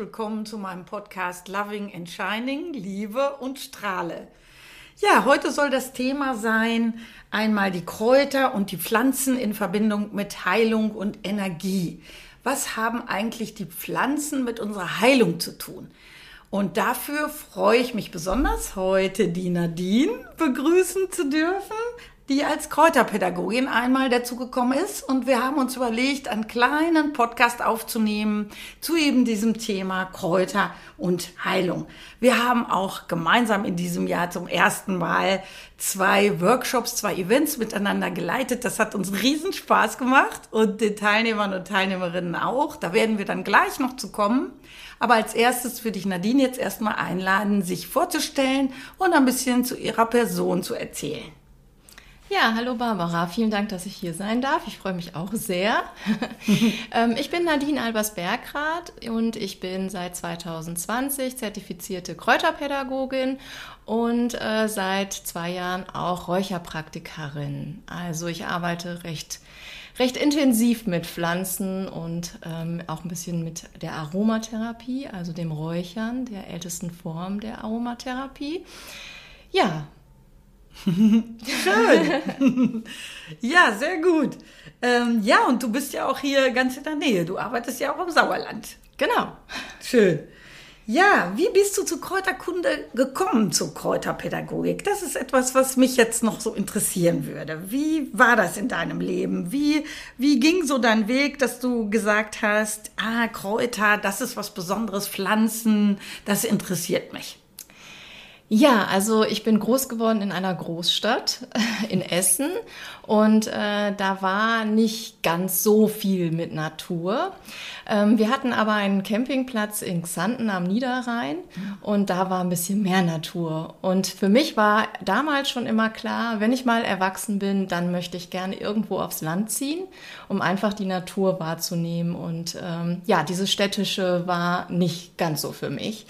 Willkommen zu meinem Podcast Loving and Shining, Liebe und Strahle. Ja, heute soll das Thema sein, einmal die Kräuter und die Pflanzen in Verbindung mit Heilung und Energie. Was haben eigentlich die Pflanzen mit unserer Heilung zu tun? Und dafür freue ich mich besonders, heute die Nadine begrüßen zu dürfen die als Kräuterpädagogin einmal dazugekommen ist. Und wir haben uns überlegt, einen kleinen Podcast aufzunehmen zu eben diesem Thema Kräuter und Heilung. Wir haben auch gemeinsam in diesem Jahr zum ersten Mal zwei Workshops, zwei Events miteinander geleitet. Das hat uns riesen Spaß gemacht und den Teilnehmern und Teilnehmerinnen auch. Da werden wir dann gleich noch zu kommen. Aber als erstes würde ich Nadine jetzt erstmal einladen, sich vorzustellen und ein bisschen zu ihrer Person zu erzählen. Ja, hallo Barbara, vielen Dank, dass ich hier sein darf. Ich freue mich auch sehr. Ähm, ich bin Nadine Albers-Bergrath und ich bin seit 2020 zertifizierte Kräuterpädagogin und äh, seit zwei Jahren auch Räucherpraktikerin. Also ich arbeite recht recht intensiv mit Pflanzen und ähm, auch ein bisschen mit der Aromatherapie, also dem Räuchern, der ältesten Form der Aromatherapie. Ja, Schön. ja, sehr gut. Ähm, ja, und du bist ja auch hier ganz in der Nähe. Du arbeitest ja auch im Sauerland. Genau. Schön. Ja, wie bist du zu Kräuterkunde gekommen, zu Kräuterpädagogik? Das ist etwas, was mich jetzt noch so interessieren würde. Wie war das in deinem Leben? Wie, wie ging so dein Weg, dass du gesagt hast, ah, Kräuter, das ist was Besonderes, Pflanzen, das interessiert mich? Ja, also ich bin groß geworden in einer Großstadt in Essen und äh, da war nicht ganz so viel mit Natur. Ähm, wir hatten aber einen Campingplatz in Xanten am Niederrhein und da war ein bisschen mehr Natur. Und für mich war damals schon immer klar, wenn ich mal erwachsen bin, dann möchte ich gerne irgendwo aufs Land ziehen, um einfach die Natur wahrzunehmen. Und ähm, ja, dieses städtische war nicht ganz so für mich.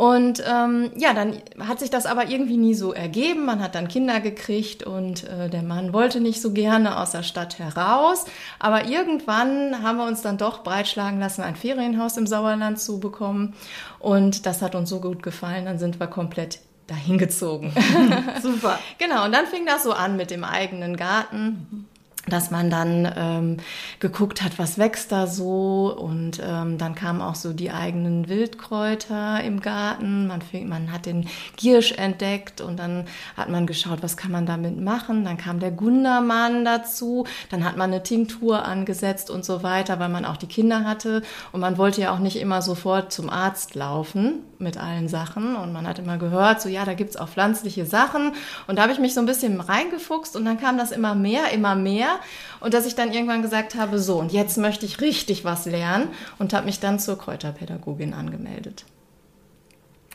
Und ähm, ja, dann hat sich das aber irgendwie nie so ergeben. Man hat dann Kinder gekriegt und äh, der Mann wollte nicht so gerne aus der Stadt heraus. Aber irgendwann haben wir uns dann doch breitschlagen lassen, ein Ferienhaus im Sauerland zu bekommen. Und das hat uns so gut gefallen, dann sind wir komplett dahin gezogen. Super. genau, und dann fing das so an mit dem eigenen Garten dass man dann ähm, geguckt hat, was wächst da so und ähm, dann kamen auch so die eigenen Wildkräuter im Garten. Man, man hat den Giersch entdeckt und dann hat man geschaut, was kann man damit machen. Dann kam der Gundermann dazu, dann hat man eine Tinktur angesetzt und so weiter, weil man auch die Kinder hatte und man wollte ja auch nicht immer sofort zum Arzt laufen mit allen Sachen und man hat immer gehört, so ja, da gibt's auch pflanzliche Sachen und da habe ich mich so ein bisschen reingefuchst und dann kam das immer mehr, immer mehr und dass ich dann irgendwann gesagt habe, so, und jetzt möchte ich richtig was lernen und habe mich dann zur Kräuterpädagogin angemeldet.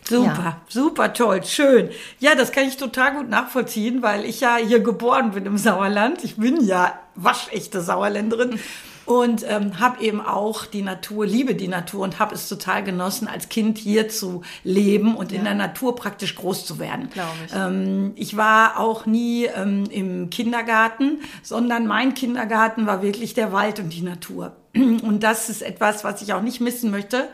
Super, ja. super toll, schön. Ja, das kann ich total gut nachvollziehen, weil ich ja hier geboren bin im Sauerland. Ich bin ja waschechte Sauerländerin und ähm, habe eben auch die Natur, liebe die Natur und habe es total genossen, als Kind hier zu leben und ja. in der Natur praktisch groß zu werden. Ich. Ähm, ich war auch nie ähm, im Kindergarten, sondern mein Kindergarten war wirklich der Wald und die Natur. Und das ist etwas, was ich auch nicht missen möchte.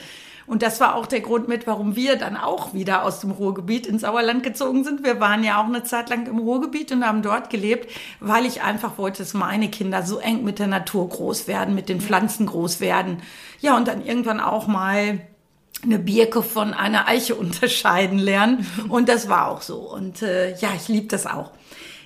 Und das war auch der Grund mit, warum wir dann auch wieder aus dem Ruhrgebiet ins Sauerland gezogen sind. Wir waren ja auch eine Zeit lang im Ruhrgebiet und haben dort gelebt, weil ich einfach wollte, dass meine Kinder so eng mit der Natur groß werden, mit den Pflanzen groß werden. Ja, und dann irgendwann auch mal eine Birke von einer Eiche unterscheiden lernen. Und das war auch so. Und äh, ja, ich liebe das auch.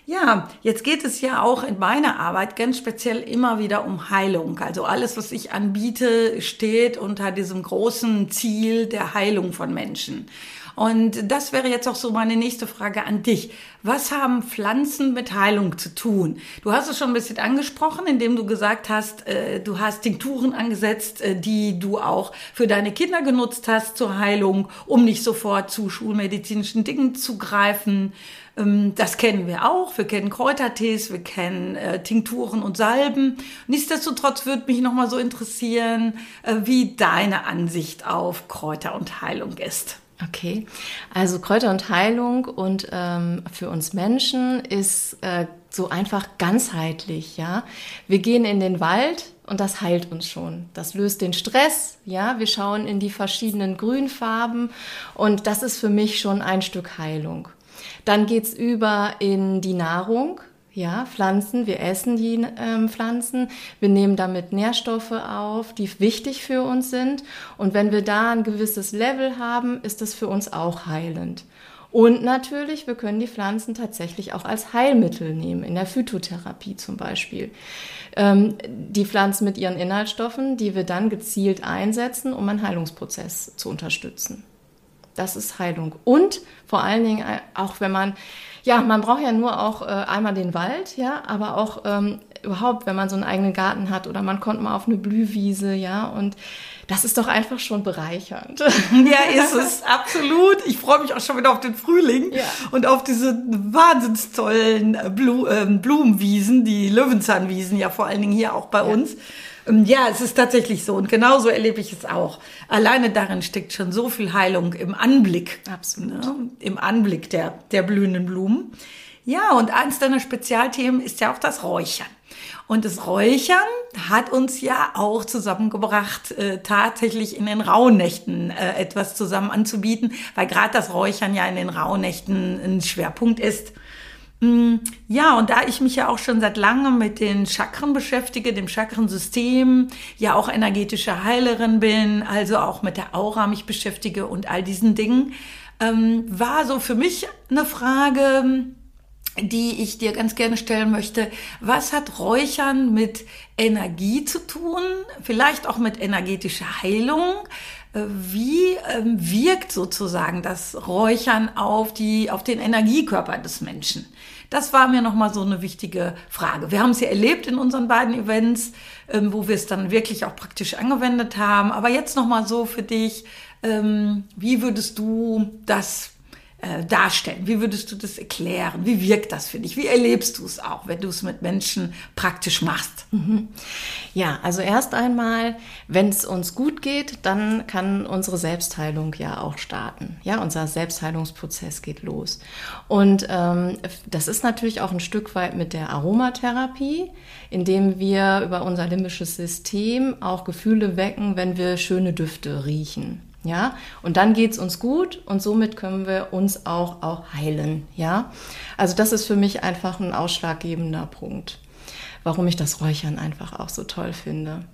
Ja, jetzt geht es ja auch in meiner Arbeit ganz speziell immer wieder um Heilung. Also alles, was ich anbiete, steht unter diesem großen Ziel der Heilung von Menschen. Und das wäre jetzt auch so meine nächste Frage an dich. Was haben Pflanzen mit Heilung zu tun? Du hast es schon ein bisschen angesprochen, indem du gesagt hast, äh, du hast Tinkturen angesetzt, äh, die du auch für deine Kinder genutzt hast zur Heilung, um nicht sofort zu schulmedizinischen Dingen zu greifen. Ähm, das kennen wir auch. Wir kennen Kräutertees, wir kennen äh, Tinkturen und Salben. Nichtsdestotrotz würde mich noch mal so interessieren, äh, wie deine Ansicht auf Kräuter und Heilung ist. Okay, also Kräuter und Heilung und ähm, für uns Menschen ist äh, so einfach ganzheitlich, ja. Wir gehen in den Wald und das heilt uns schon. Das löst den Stress, ja. Wir schauen in die verschiedenen Grünfarben und das ist für mich schon ein Stück Heilung. Dann geht's über in die Nahrung. Ja, Pflanzen, wir essen die ähm, Pflanzen, wir nehmen damit Nährstoffe auf, die wichtig für uns sind. Und wenn wir da ein gewisses Level haben, ist das für uns auch heilend. Und natürlich, wir können die Pflanzen tatsächlich auch als Heilmittel nehmen, in der Phytotherapie zum Beispiel. Ähm, die Pflanzen mit ihren Inhaltsstoffen, die wir dann gezielt einsetzen, um einen Heilungsprozess zu unterstützen. Das ist Heilung. Und vor allen Dingen, äh, auch wenn man ja, man braucht ja nur auch äh, einmal den Wald, ja, aber auch ähm, überhaupt, wenn man so einen eigenen Garten hat oder man kommt mal auf eine Blühwiese, ja, und das ist doch einfach schon bereichernd. Ja, ist es, absolut. Ich freue mich auch schon wieder auf den Frühling ja. und auf diese wahnsinns tollen äh, Blu äh, Blumenwiesen, die Löwenzahnwiesen ja vor allen Dingen hier auch bei ja. uns. Ähm, ja, es ist tatsächlich so und genauso erlebe ich es auch. Alleine darin steckt schon so viel Heilung im Anblick. Absolut. Ne? Im Anblick der, der blühenden Blumen. Ja, und eins deiner Spezialthemen ist ja auch das Räuchern. Und das Räuchern hat uns ja auch zusammengebracht, äh, tatsächlich in den Rauhnächten äh, etwas zusammen anzubieten, weil gerade das Räuchern ja in den Rauhnächten ein Schwerpunkt ist. Mm, ja, und da ich mich ja auch schon seit langem mit den Chakren beschäftige, dem Chakrensystem, ja auch energetische Heilerin bin, also auch mit der Aura mich beschäftige und all diesen Dingen, ähm, war so für mich eine Frage, die ich dir ganz gerne stellen möchte. Was hat Räuchern mit Energie zu tun? Vielleicht auch mit energetischer Heilung? Äh, wie ähm, wirkt sozusagen das Räuchern auf die, auf den Energiekörper des Menschen? Das war mir nochmal so eine wichtige Frage. Wir haben es ja erlebt in unseren beiden Events, ähm, wo wir es dann wirklich auch praktisch angewendet haben. Aber jetzt nochmal so für dich, ähm, wie würdest du das äh, darstellen? Wie würdest du das erklären? Wie wirkt das für dich? Wie erlebst du es auch, wenn du es mit Menschen praktisch machst? Mhm. Ja, also erst einmal, wenn es uns gut geht, dann kann unsere Selbstheilung ja auch starten. Ja, unser Selbstheilungsprozess geht los. Und ähm, das ist natürlich auch ein Stück weit mit der Aromatherapie, indem wir über unser limbisches System auch Gefühle wecken, wenn wir schöne Düfte riechen. Ja, und dann geht's uns gut und somit können wir uns auch, auch heilen. Ja, also das ist für mich einfach ein ausschlaggebender Punkt, warum ich das Räuchern einfach auch so toll finde.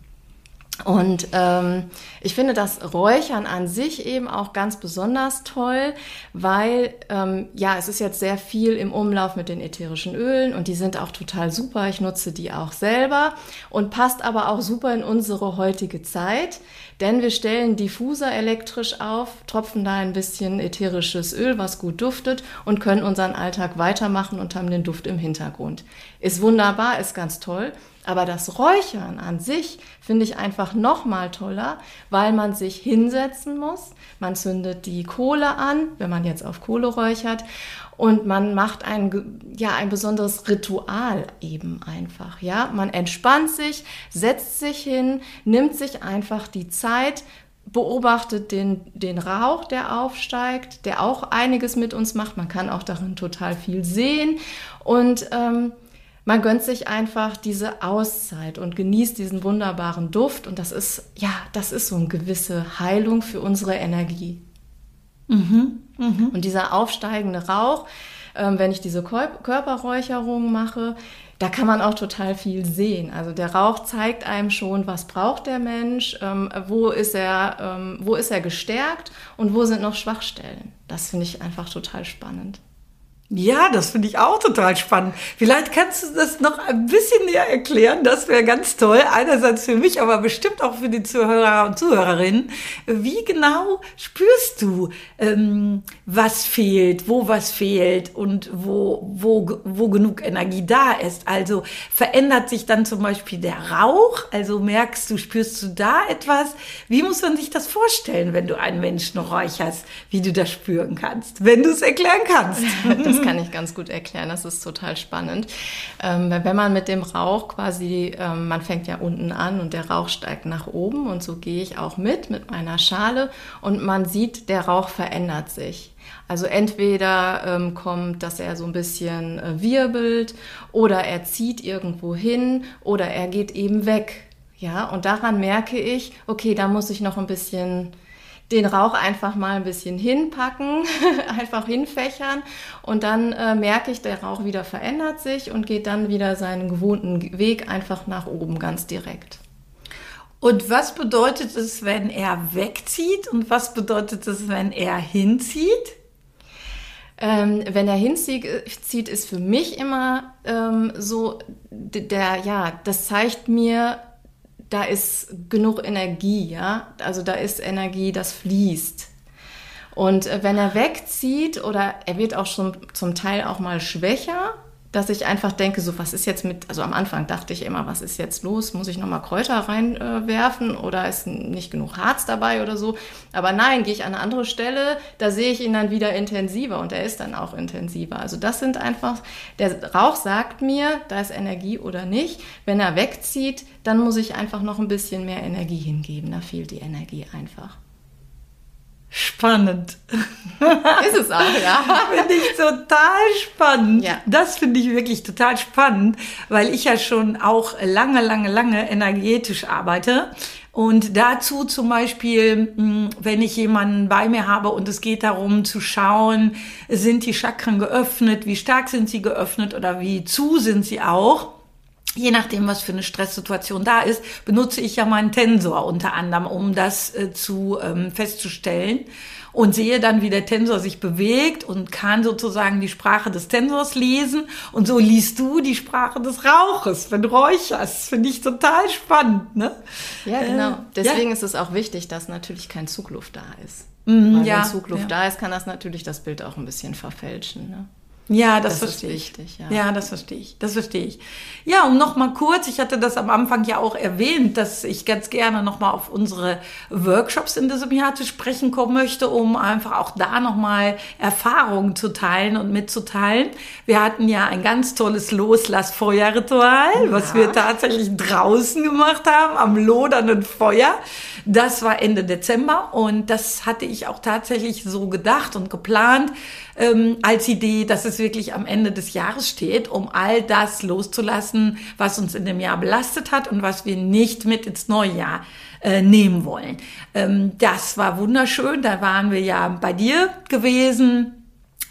Und ähm, ich finde das Räuchern an sich eben auch ganz besonders toll, weil ähm, ja, es ist jetzt sehr viel im Umlauf mit den ätherischen Ölen und die sind auch total super. Ich nutze die auch selber und passt aber auch super in unsere heutige Zeit, denn wir stellen Diffuser elektrisch auf, tropfen da ein bisschen ätherisches Öl, was gut duftet und können unseren Alltag weitermachen und haben den Duft im Hintergrund. Ist wunderbar, ist ganz toll. Aber das Räuchern an sich finde ich einfach noch mal toller, weil man sich hinsetzen muss. Man zündet die Kohle an, wenn man jetzt auf Kohle räuchert. Und man macht ein, ja, ein besonderes Ritual eben einfach. Ja, man entspannt sich, setzt sich hin, nimmt sich einfach die Zeit, beobachtet den, den Rauch, der aufsteigt, der auch einiges mit uns macht. Man kann auch darin total viel sehen. Und ähm, man gönnt sich einfach diese Auszeit und genießt diesen wunderbaren Duft. Und das ist, ja, das ist so eine gewisse Heilung für unsere Energie. Mhm, mh. Und dieser aufsteigende Rauch, ähm, wenn ich diese Körperräucherung mache, da kann man auch total viel sehen. Also der Rauch zeigt einem schon, was braucht der Mensch, ähm, wo, ist er, ähm, wo ist er gestärkt und wo sind noch Schwachstellen. Das finde ich einfach total spannend. Ja, das finde ich auch total spannend. Vielleicht kannst du das noch ein bisschen näher erklären. Das wäre ganz toll. Einerseits für mich, aber bestimmt auch für die Zuhörer und Zuhörerinnen. Wie genau spürst du, ähm, was fehlt, wo was fehlt und wo, wo, wo genug Energie da ist? Also verändert sich dann zum Beispiel der Rauch? Also merkst du, spürst du da etwas? Wie muss man sich das vorstellen, wenn du einen Menschen räucherst, wie du das spüren kannst? Wenn du es erklären kannst. Das kann ich ganz gut erklären. Das ist total spannend. Ähm, wenn man mit dem Rauch quasi, ähm, man fängt ja unten an und der Rauch steigt nach oben und so gehe ich auch mit, mit meiner Schale und man sieht, der Rauch verändert sich. Also entweder ähm, kommt, dass er so ein bisschen äh, wirbelt oder er zieht irgendwo hin oder er geht eben weg. Ja, und daran merke ich, okay, da muss ich noch ein bisschen den Rauch einfach mal ein bisschen hinpacken, einfach hinfächern und dann äh, merke ich, der Rauch wieder verändert sich und geht dann wieder seinen gewohnten Weg einfach nach oben ganz direkt. Und was bedeutet es, wenn er wegzieht und was bedeutet es, wenn er hinzieht? Ähm, wenn er hinzieht, ist für mich immer ähm, so, der, ja, das zeigt mir, da ist genug Energie, ja. Also da ist Energie, das fließt. Und äh, wenn er wegzieht oder er wird auch schon zum Teil auch mal schwächer, dass ich einfach denke, so was ist jetzt mit, also am Anfang dachte ich immer, was ist jetzt los? Muss ich nochmal Kräuter reinwerfen äh, oder ist nicht genug Harz dabei oder so? Aber nein, gehe ich an eine andere Stelle, da sehe ich ihn dann wieder intensiver und er ist dann auch intensiver. Also das sind einfach, der Rauch sagt mir, da ist Energie oder nicht. Wenn er wegzieht, dann muss ich einfach noch ein bisschen mehr Energie hingeben. Da fehlt die Energie einfach. Spannend. Ist es auch, ja. finde ich total spannend. Ja. Das finde ich wirklich total spannend, weil ich ja schon auch lange, lange, lange energetisch arbeite. Und dazu zum Beispiel, hm, wenn ich jemanden bei mir habe und es geht darum zu schauen, sind die Chakren geöffnet, wie stark sind sie geöffnet oder wie zu sind sie auch je nachdem, was für eine Stresssituation da ist, benutze ich ja meinen Tensor unter anderem, um das äh, zu ähm, festzustellen und sehe dann, wie der Tensor sich bewegt und kann sozusagen die Sprache des Tensors lesen und so liest du die Sprache des Rauches, wenn du räucherst. Finde ich total spannend, ne? Ja, genau. Äh, Deswegen ja. ist es auch wichtig, dass natürlich kein Zugluft da ist. Mhm, Weil ja, wenn Zugluft ja. da ist, kann das natürlich das Bild auch ein bisschen verfälschen, ne? Ja, das, das verstehe ich. Wichtig, ja. ja, das verstehe ich. Das verstehe ich. Ja, und noch mal kurz, ich hatte das am Anfang ja auch erwähnt, dass ich ganz gerne noch mal auf unsere Workshops in diesem Jahr zu sprechen kommen möchte, um einfach auch da noch mal Erfahrungen zu teilen und mitzuteilen. Wir hatten ja ein ganz tolles Loslassfeuerritual, ja. was wir tatsächlich draußen gemacht haben, am lodernden Feuer. Das war Ende Dezember und das hatte ich auch tatsächlich so gedacht und geplant ähm, als Idee, dass es wirklich am Ende des Jahres steht, um all das loszulassen, was uns in dem Jahr belastet hat und was wir nicht mit ins neue Jahr äh, nehmen wollen. Ähm, das war wunderschön. Da waren wir ja bei dir gewesen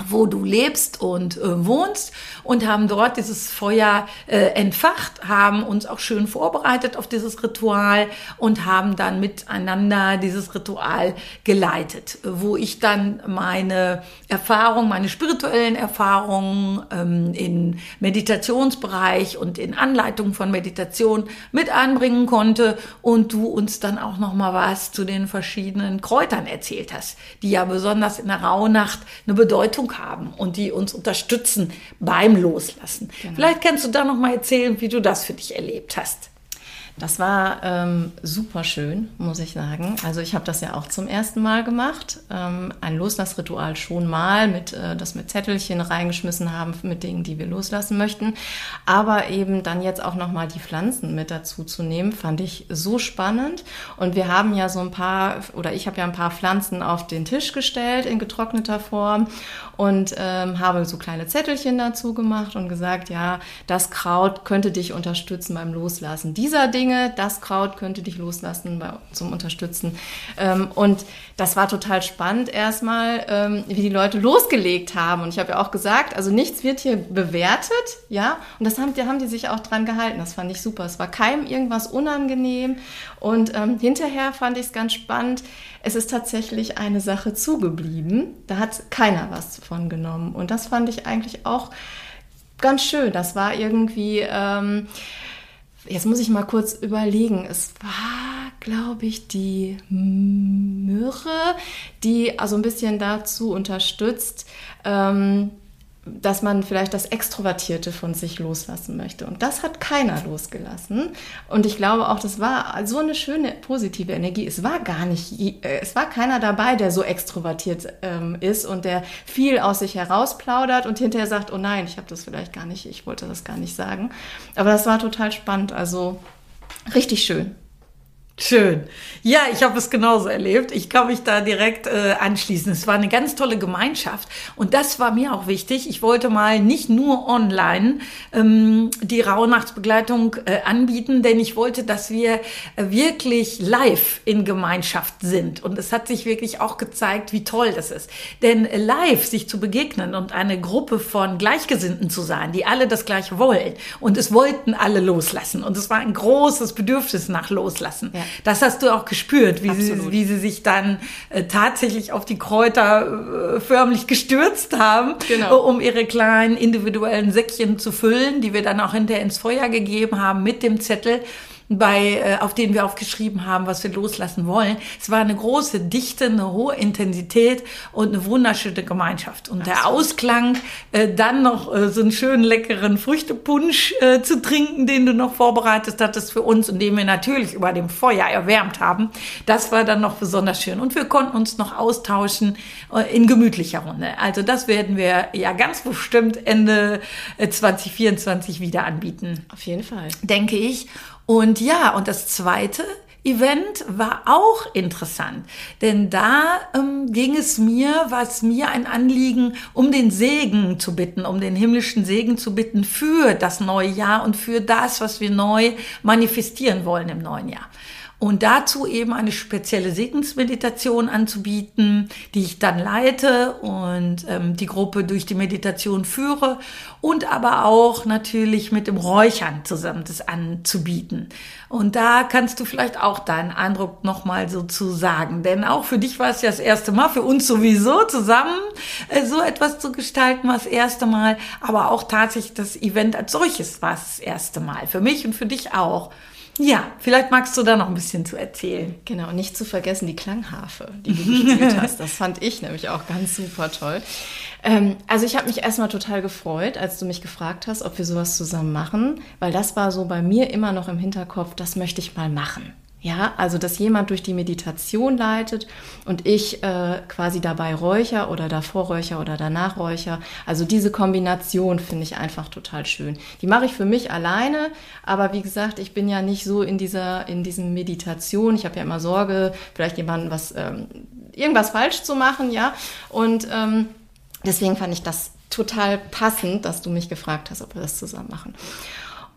wo du lebst und äh, wohnst und haben dort dieses Feuer äh, entfacht, haben uns auch schön vorbereitet auf dieses Ritual und haben dann miteinander dieses Ritual geleitet, wo ich dann meine Erfahrungen, meine spirituellen Erfahrungen ähm, in Meditationsbereich und in Anleitung von Meditation mit anbringen konnte und du uns dann auch noch mal was zu den verschiedenen Kräutern erzählt hast, die ja besonders in der Rauhnacht eine Bedeutung haben und die uns unterstützen beim Loslassen. Genau. Vielleicht kannst du da noch mal erzählen, wie du das für dich erlebt hast. Das war ähm, super schön, muss ich sagen. Also ich habe das ja auch zum ersten Mal gemacht. Ähm, ein Loslassritual schon mal, mit, äh, das mit Zettelchen reingeschmissen haben mit Dingen, die wir loslassen möchten. Aber eben dann jetzt auch nochmal die Pflanzen mit dazu zu nehmen, fand ich so spannend. Und wir haben ja so ein paar, oder ich habe ja ein paar Pflanzen auf den Tisch gestellt in getrockneter Form und ähm, habe so kleine Zettelchen dazu gemacht und gesagt, ja, das Kraut könnte dich unterstützen beim Loslassen dieser Dinge, das Kraut könnte dich loslassen bei, zum Unterstützen. Ähm, und das war total spannend erstmal, ähm, wie die Leute losgelegt haben. Und ich habe ja auch gesagt, also nichts wird hier bewertet, ja, und das haben, da haben die sich auch dran gehalten. Das fand ich super. Es war keinem irgendwas unangenehm. Und ähm, hinterher fand ich es ganz spannend, es ist tatsächlich eine Sache zugeblieben. Da hat keiner was von genommen. Und das fand ich eigentlich auch ganz schön. Das war irgendwie, ähm, jetzt muss ich mal kurz überlegen. Es war, glaube ich, die Myrrhe, die also ein bisschen dazu unterstützt, ähm, dass man vielleicht das Extrovertierte von sich loslassen möchte. Und das hat keiner losgelassen. Und ich glaube auch, das war so eine schöne positive Energie. Es war gar nicht, äh, es war keiner dabei, der so extrovertiert ähm, ist und der viel aus sich herausplaudert und hinterher sagt, oh nein, ich habe das vielleicht gar nicht, ich wollte das gar nicht sagen. Aber das war total spannend. Also richtig schön. Schön. Ja, ich habe es genauso erlebt. Ich kann mich da direkt äh, anschließen. Es war eine ganz tolle Gemeinschaft und das war mir auch wichtig. Ich wollte mal nicht nur online ähm, die Rauhnachtsbegleitung äh, anbieten, denn ich wollte, dass wir äh, wirklich live in Gemeinschaft sind. Und es hat sich wirklich auch gezeigt, wie toll das ist. Denn äh, live sich zu begegnen und eine Gruppe von Gleichgesinnten zu sein, die alle das Gleiche wollen und es wollten alle loslassen und es war ein großes Bedürfnis nach Loslassen. Ja. Das hast du auch gespürt, wie, sie, wie sie sich dann äh, tatsächlich auf die Kräuter äh, förmlich gestürzt haben, genau. Äh, um ihre kleinen individuellen Säckchen zu füllen, die wir dann auch hinterher ins Feuer gegeben haben mit dem Zettel bei, äh, auf denen wir aufgeschrieben haben, was wir loslassen wollen. Es war eine große Dichte, eine hohe Intensität und eine wunderschöne Gemeinschaft. Und der Ausklang, äh, dann noch äh, so einen schönen leckeren Früchtepunsch äh, zu trinken, den du noch vorbereitet hattest für uns und den wir natürlich über dem Feuer erwärmt haben, das war dann noch besonders schön. Und wir konnten uns noch austauschen äh, in gemütlicher Runde. Also das werden wir ja ganz bestimmt Ende 2024 äh, wieder anbieten. Auf jeden Fall. Denke ich. Und ja, und das zweite Event war auch interessant, denn da ähm, ging es mir, was mir ein Anliegen, um den Segen zu bitten, um den himmlischen Segen zu bitten für das neue Jahr und für das, was wir neu manifestieren wollen im neuen Jahr. Und dazu eben eine spezielle Segensmeditation anzubieten, die ich dann leite und ähm, die Gruppe durch die Meditation führe und aber auch natürlich mit dem Räuchern zusammen das anzubieten. Und da kannst du vielleicht auch deinen Eindruck nochmal so zu sagen. Denn auch für dich war es ja das erste Mal, für uns sowieso zusammen äh, so etwas zu gestalten war das erste Mal. Aber auch tatsächlich das Event als solches war es das erste Mal. Für mich und für dich auch. Ja, vielleicht magst du da noch ein bisschen zu erzählen. Genau, nicht zu vergessen die Klangharfe, die du gespielt hast. Das fand ich nämlich auch ganz super toll. Ähm, also ich habe mich erstmal total gefreut, als du mich gefragt hast, ob wir sowas zusammen machen, weil das war so bei mir immer noch im Hinterkopf, das möchte ich mal machen. Ja, also dass jemand durch die Meditation leitet und ich äh, quasi dabei räucher oder davor räucher oder danach räucher. Also diese Kombination finde ich einfach total schön. Die mache ich für mich alleine, aber wie gesagt, ich bin ja nicht so in dieser in diesem Meditation. Ich habe ja immer Sorge, vielleicht jemanden was ähm, irgendwas falsch zu machen, ja. Und ähm, deswegen fand ich das total passend, dass du mich gefragt hast, ob wir das zusammen machen.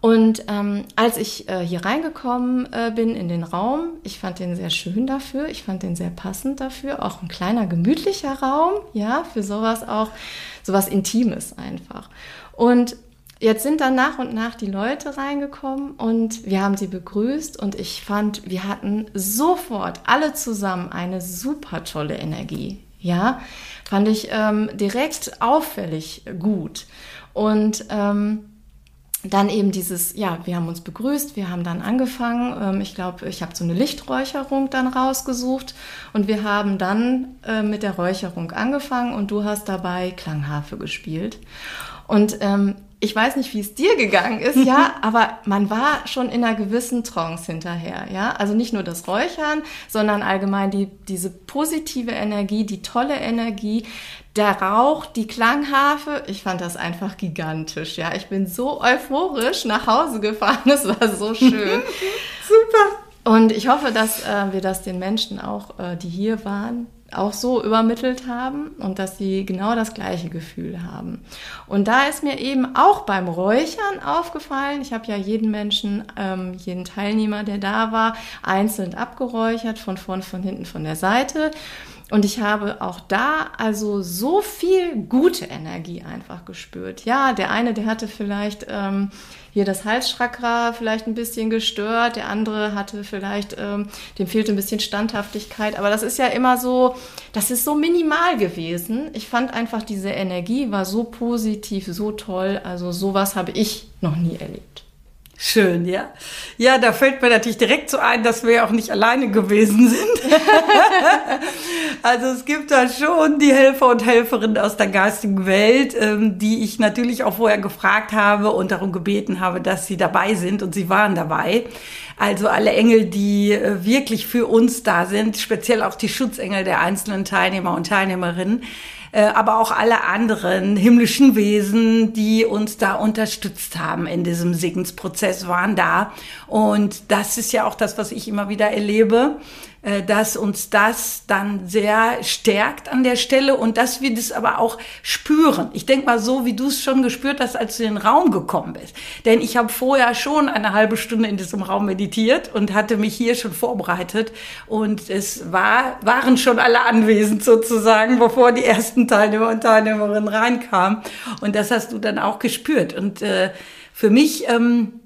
Und ähm, als ich äh, hier reingekommen äh, bin in den Raum, ich fand den sehr schön dafür, ich fand den sehr passend dafür, auch ein kleiner gemütlicher Raum, ja, für sowas auch, sowas Intimes einfach. Und jetzt sind dann nach und nach die Leute reingekommen und wir haben sie begrüßt und ich fand, wir hatten sofort alle zusammen eine super tolle Energie, ja, fand ich ähm, direkt auffällig gut und ähm, dann eben dieses, ja, wir haben uns begrüßt, wir haben dann angefangen. Ähm, ich glaube, ich habe so eine Lichträucherung dann rausgesucht und wir haben dann äh, mit der Räucherung angefangen und du hast dabei Klangharfe gespielt. Und ähm, ich weiß nicht, wie es dir gegangen ist, ja, aber man war schon in einer gewissen Trance hinterher, ja. Also nicht nur das Räuchern, sondern allgemein die, diese positive Energie, die tolle Energie, der Rauch, die Klangharfe, ich fand das einfach gigantisch, ja. Ich bin so euphorisch nach Hause gefahren, es war so schön. Super. Und ich hoffe, dass äh, wir das den Menschen auch, äh, die hier waren, auch so übermittelt haben und dass sie genau das gleiche Gefühl haben. Und da ist mir eben auch beim Räuchern aufgefallen, ich habe ja jeden Menschen, ähm, jeden Teilnehmer, der da war, einzeln abgeräuchert, von vorn, von hinten, von der Seite. Und ich habe auch da also so viel gute Energie einfach gespürt. Ja, der eine, der hatte vielleicht ähm, hier das Halschakra vielleicht ein bisschen gestört, der andere hatte vielleicht, ähm, dem fehlte ein bisschen Standhaftigkeit. Aber das ist ja immer so, das ist so minimal gewesen. Ich fand einfach, diese Energie war so positiv, so toll. Also sowas habe ich noch nie erlebt. Schön, ja. Ja, da fällt mir natürlich direkt so ein, dass wir ja auch nicht alleine gewesen sind. also es gibt da schon die Helfer und Helferinnen aus der geistigen Welt, ähm, die ich natürlich auch vorher gefragt habe und darum gebeten habe, dass sie dabei sind und sie waren dabei. Also alle Engel, die äh, wirklich für uns da sind, speziell auch die Schutzengel der einzelnen Teilnehmer und Teilnehmerinnen äh, aber auch alle anderen himmlischen Wesen, die uns da unterstützt haben in diesem Segensprozess, waren da. Und das ist ja auch das, was ich immer wieder erlebe dass uns das dann sehr stärkt an der Stelle und dass wir das aber auch spüren. Ich denke mal so, wie du es schon gespürt hast, als du in den Raum gekommen bist. Denn ich habe vorher schon eine halbe Stunde in diesem Raum meditiert und hatte mich hier schon vorbereitet und es war, waren schon alle anwesend sozusagen, bevor die ersten Teilnehmer und Teilnehmerinnen reinkamen. Und das hast du dann auch gespürt. Und äh, für mich ähm,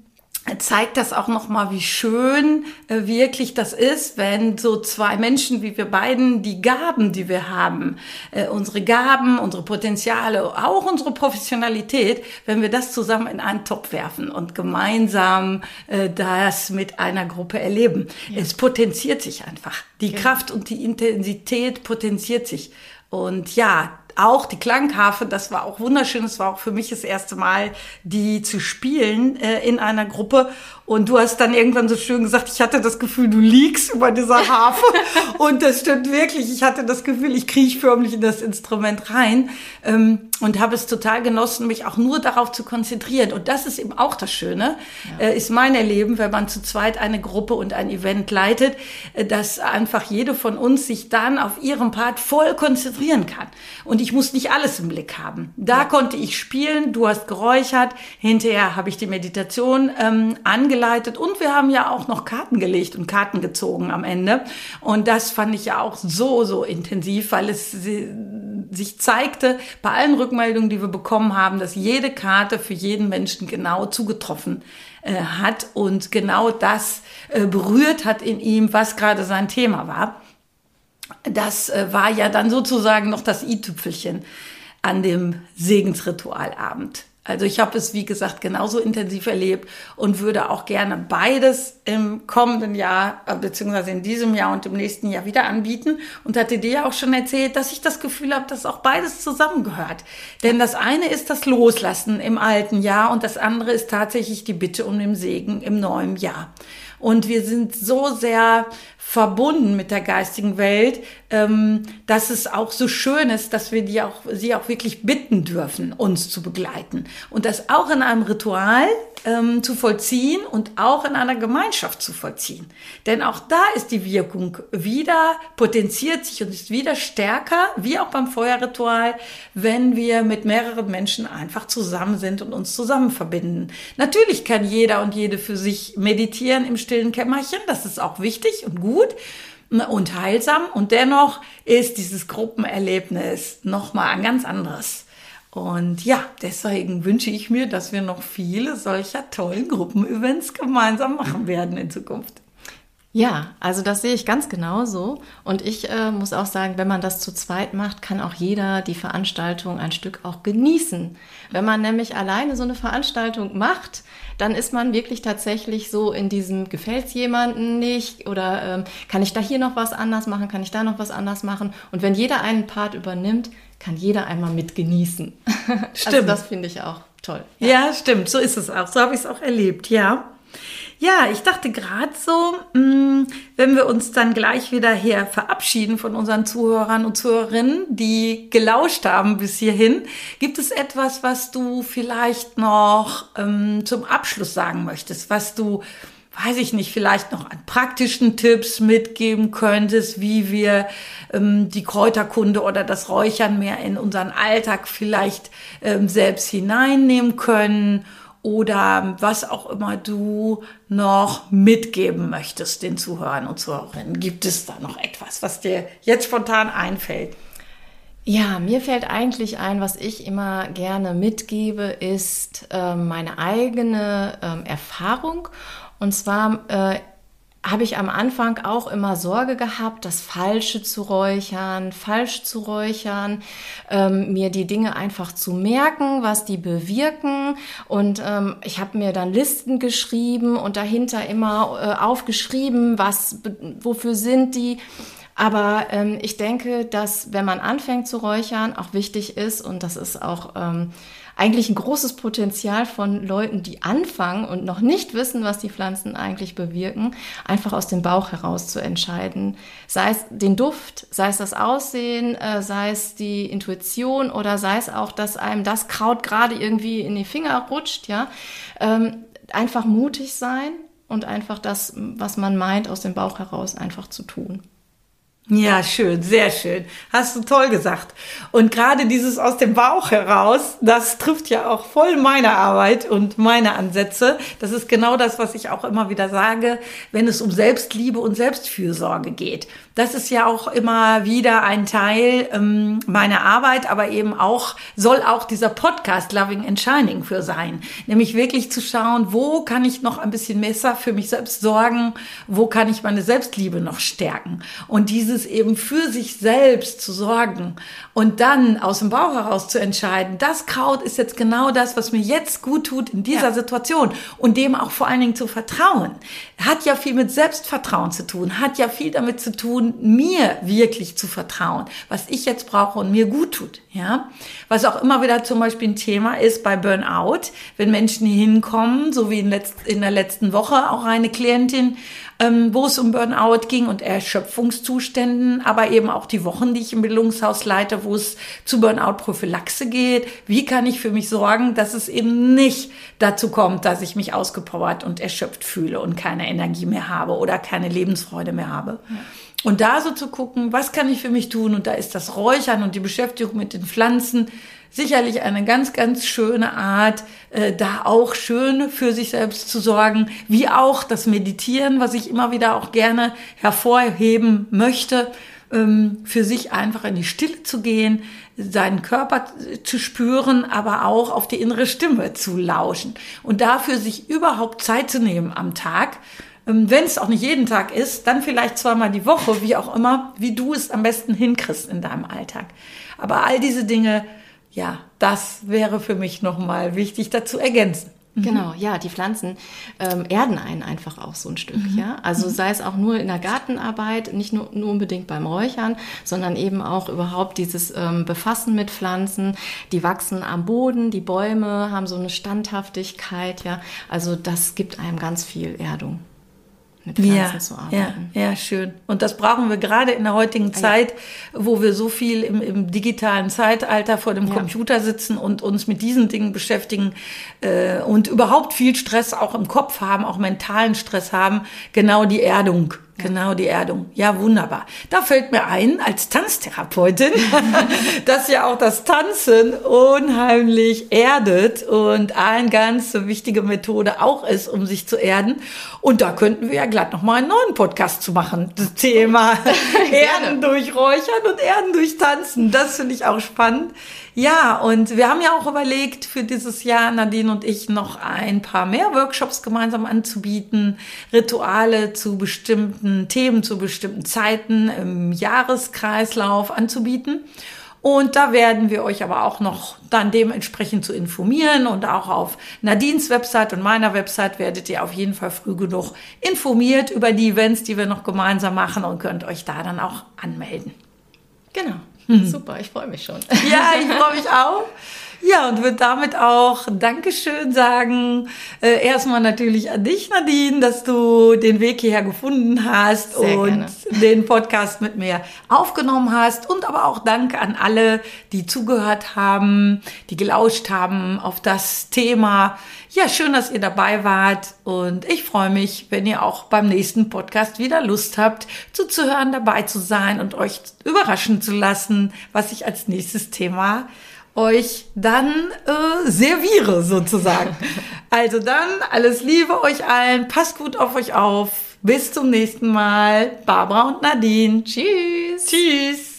zeigt das auch noch mal, wie schön äh, wirklich das ist, wenn so zwei Menschen wie wir beiden die Gaben, die wir haben, äh, unsere Gaben, unsere Potenziale, auch unsere Professionalität, wenn wir das zusammen in einen Topf werfen und gemeinsam äh, das mit einer Gruppe erleben. Ja. Es potenziert sich einfach. Die ja. Kraft und die Intensität potenziert sich. Und ja, auch die Klangharfe, das war auch wunderschön. Es war auch für mich das erste Mal, die zu spielen äh, in einer Gruppe. Und du hast dann irgendwann so schön gesagt, ich hatte das Gefühl, du liegst über dieser Harfe. und das stimmt wirklich. Ich hatte das Gefühl, ich kriege förmlich in das Instrument rein ähm, und habe es total genossen, mich auch nur darauf zu konzentrieren. Und das ist eben auch das Schöne, ja. äh, ist mein Erleben, wenn man zu zweit eine Gruppe und ein Event leitet, äh, dass einfach jede von uns sich dann auf ihrem Part voll konzentrieren kann. Und ich muss nicht alles im Blick haben. Da ja. konnte ich spielen, du hast geräuchert, hinterher habe ich die Meditation ähm, angeleitet geleitet und wir haben ja auch noch Karten gelegt und Karten gezogen am Ende. Und das fand ich ja auch so, so intensiv, weil es sich zeigte bei allen Rückmeldungen, die wir bekommen haben, dass jede Karte für jeden Menschen genau zugetroffen äh, hat und genau das äh, berührt hat in ihm, was gerade sein Thema war. Das äh, war ja dann sozusagen noch das i-Tüpfelchen an dem Segensritualabend. Also ich habe es, wie gesagt, genauso intensiv erlebt und würde auch gerne beides im kommenden Jahr, äh, beziehungsweise in diesem Jahr und im nächsten Jahr wieder anbieten. Und hatte dir ja auch schon erzählt, dass ich das Gefühl habe, dass auch beides zusammengehört. Denn das eine ist das Loslassen im alten Jahr und das andere ist tatsächlich die Bitte um den Segen im neuen Jahr. Und wir sind so sehr verbunden mit der geistigen Welt, ähm, dass es auch so schön ist, dass wir die auch, sie auch wirklich bitten dürfen, uns zu begleiten. Und das auch in einem Ritual ähm, zu vollziehen und auch in einer Gemeinschaft zu vollziehen. Denn auch da ist die Wirkung wieder, potenziert sich und ist wieder stärker, wie auch beim Feuerritual, wenn wir mit mehreren Menschen einfach zusammen sind und uns zusammen verbinden. Natürlich kann jeder und jede für sich meditieren im stillen Kämmerchen, das ist auch wichtig und gut und heilsam. Und dennoch ist dieses Gruppenerlebnis nochmal ein ganz anderes. Und ja, deswegen wünsche ich mir, dass wir noch viele solcher tollen Gruppenevents gemeinsam machen werden in Zukunft. Ja, also das sehe ich ganz genauso. Und ich äh, muss auch sagen, wenn man das zu zweit macht, kann auch jeder die Veranstaltung ein Stück auch genießen. Wenn man nämlich alleine so eine Veranstaltung macht, dann ist man wirklich tatsächlich so in diesem, gefällt es jemandem nicht oder ähm, kann ich da hier noch was anders machen, kann ich da noch was anders machen. Und wenn jeder einen Part übernimmt, kann jeder einmal mit genießen. Also stimmt. Also das finde ich auch toll. Ja. ja, stimmt, so ist es auch. So habe ich es auch erlebt, ja. Ja, ich dachte gerade so, mm, wenn wir uns dann gleich wieder hier verabschieden von unseren Zuhörern und Zuhörerinnen, die gelauscht haben bis hierhin, gibt es etwas, was du vielleicht noch ähm, zum Abschluss sagen möchtest, was du weiß ich nicht, vielleicht noch an praktischen Tipps mitgeben könntest, wie wir ähm, die Kräuterkunde oder das Räuchern mehr in unseren Alltag vielleicht ähm, selbst hineinnehmen können oder was auch immer du noch mitgeben möchtest den Zuhörern und Zuhörerinnen. Gibt es da noch etwas, was dir jetzt spontan einfällt? Ja, mir fällt eigentlich ein, was ich immer gerne mitgebe, ist äh, meine eigene äh, Erfahrung. Und zwar äh, habe ich am Anfang auch immer Sorge gehabt, das Falsche zu räuchern, falsch zu räuchern, ähm, mir die Dinge einfach zu merken, was die bewirken. Und ähm, ich habe mir dann Listen geschrieben und dahinter immer äh, aufgeschrieben, was, wofür sind die. Aber ähm, ich denke, dass wenn man anfängt zu räuchern, auch wichtig ist, und das ist auch ähm, eigentlich ein großes Potenzial von Leuten, die anfangen und noch nicht wissen, was die Pflanzen eigentlich bewirken, einfach aus dem Bauch heraus zu entscheiden. Sei es den Duft, sei es das Aussehen, äh, sei es die Intuition oder sei es auch, dass einem das Kraut gerade irgendwie in die Finger rutscht, ja. Ähm, einfach mutig sein und einfach das, was man meint, aus dem Bauch heraus einfach zu tun. Ja, schön, sehr schön. Hast du toll gesagt. Und gerade dieses aus dem Bauch heraus, das trifft ja auch voll meine Arbeit und meine Ansätze. Das ist genau das, was ich auch immer wieder sage, wenn es um Selbstliebe und Selbstfürsorge geht. Das ist ja auch immer wieder ein Teil ähm, meiner Arbeit, aber eben auch, soll auch dieser Podcast Loving and Shining für sein. Nämlich wirklich zu schauen, wo kann ich noch ein bisschen besser für mich selbst sorgen? Wo kann ich meine Selbstliebe noch stärken? Und dieses eben für sich selbst zu sorgen und dann aus dem Bauch heraus zu entscheiden, das Kraut ist jetzt genau das, was mir jetzt gut tut in dieser ja. Situation und dem auch vor allen Dingen zu vertrauen, hat ja viel mit Selbstvertrauen zu tun, hat ja viel damit zu tun, mir wirklich zu vertrauen, was ich jetzt brauche und mir gut tut, ja. Was auch immer wieder zum Beispiel ein Thema ist bei Burnout, wenn Menschen hinkommen, so wie in, letzt, in der letzten Woche auch eine Klientin, ähm, wo es um Burnout ging und Erschöpfungszuständen, aber eben auch die Wochen, die ich im Bildungshaus leite, wo es zu Burnout-Prophylaxe geht. Wie kann ich für mich sorgen, dass es eben nicht dazu kommt, dass ich mich ausgepowert und erschöpft fühle und keine Energie mehr habe oder keine Lebensfreude mehr habe. Ja. Und da so zu gucken, was kann ich für mich tun? Und da ist das Räuchern und die Beschäftigung mit den Pflanzen sicherlich eine ganz, ganz schöne Art, äh, da auch schön für sich selbst zu sorgen, wie auch das Meditieren, was ich immer wieder auch gerne hervorheben möchte, ähm, für sich einfach in die Stille zu gehen, seinen Körper zu spüren, aber auch auf die innere Stimme zu lauschen und dafür sich überhaupt Zeit zu nehmen am Tag. Ähm, wenn es auch nicht jeden Tag ist, dann vielleicht zweimal die Woche, wie auch immer, wie du es am besten hinkriegst in deinem Alltag. Aber all diese Dinge ja, das wäre für mich nochmal wichtig dazu ergänzen. Mhm. Genau, ja, die Pflanzen ähm, erden einen einfach auch so ein Stück, mhm. ja. Also mhm. sei es auch nur in der Gartenarbeit, nicht nur, nur unbedingt beim Räuchern, sondern eben auch überhaupt dieses ähm, Befassen mit Pflanzen. Die wachsen am Boden, die Bäume haben so eine Standhaftigkeit, ja. Also das gibt einem ganz viel Erdung mit Pflanzen ja, zu arbeiten. Ja, ja, schön. Und das brauchen wir gerade in der heutigen ah, Zeit, ja. wo wir so viel im, im digitalen Zeitalter vor dem. Computer sitzen und uns mit diesen Dingen beschäftigen äh, und überhaupt viel Stress auch im Kopf haben, auch mentalen Stress haben. Genau die Erdung Genau, die Erdung. Ja, wunderbar. Da fällt mir ein, als Tanztherapeutin, dass ja auch das Tanzen unheimlich erdet und eine ganz wichtige Methode auch ist, um sich zu erden. Und da könnten wir ja glatt nochmal einen neuen Podcast zu machen. Das Thema Erden durch Räuchern und Erden durch Tanzen. Das finde ich auch spannend. Ja, und wir haben ja auch überlegt, für dieses Jahr, Nadine und ich, noch ein paar mehr Workshops gemeinsam anzubieten, Rituale zu bestimmten Themen, zu bestimmten Zeiten im Jahreskreislauf anzubieten. Und da werden wir euch aber auch noch dann dementsprechend zu informieren und auch auf Nadines Website und meiner Website werdet ihr auf jeden Fall früh genug informiert über die Events, die wir noch gemeinsam machen und könnt euch da dann auch anmelden. Genau. Mhm. Super, ich freue mich schon. Ja, ich freue mich auch. Ja, und würde damit auch Dankeschön sagen. Äh, erstmal natürlich an dich, Nadine, dass du den Weg hierher gefunden hast Sehr und gerne. den Podcast mit mir aufgenommen hast. Und aber auch Danke an alle, die zugehört haben, die gelauscht haben auf das Thema. Ja, schön, dass ihr dabei wart. Und ich freue mich, wenn ihr auch beim nächsten Podcast wieder Lust habt, zuzuhören, dabei zu sein und euch überraschen zu lassen, was ich als nächstes Thema euch dann äh, serviere sozusagen. also dann alles Liebe euch allen, passt gut auf euch auf. Bis zum nächsten Mal. Barbara und Nadine. Tschüss. Tschüss.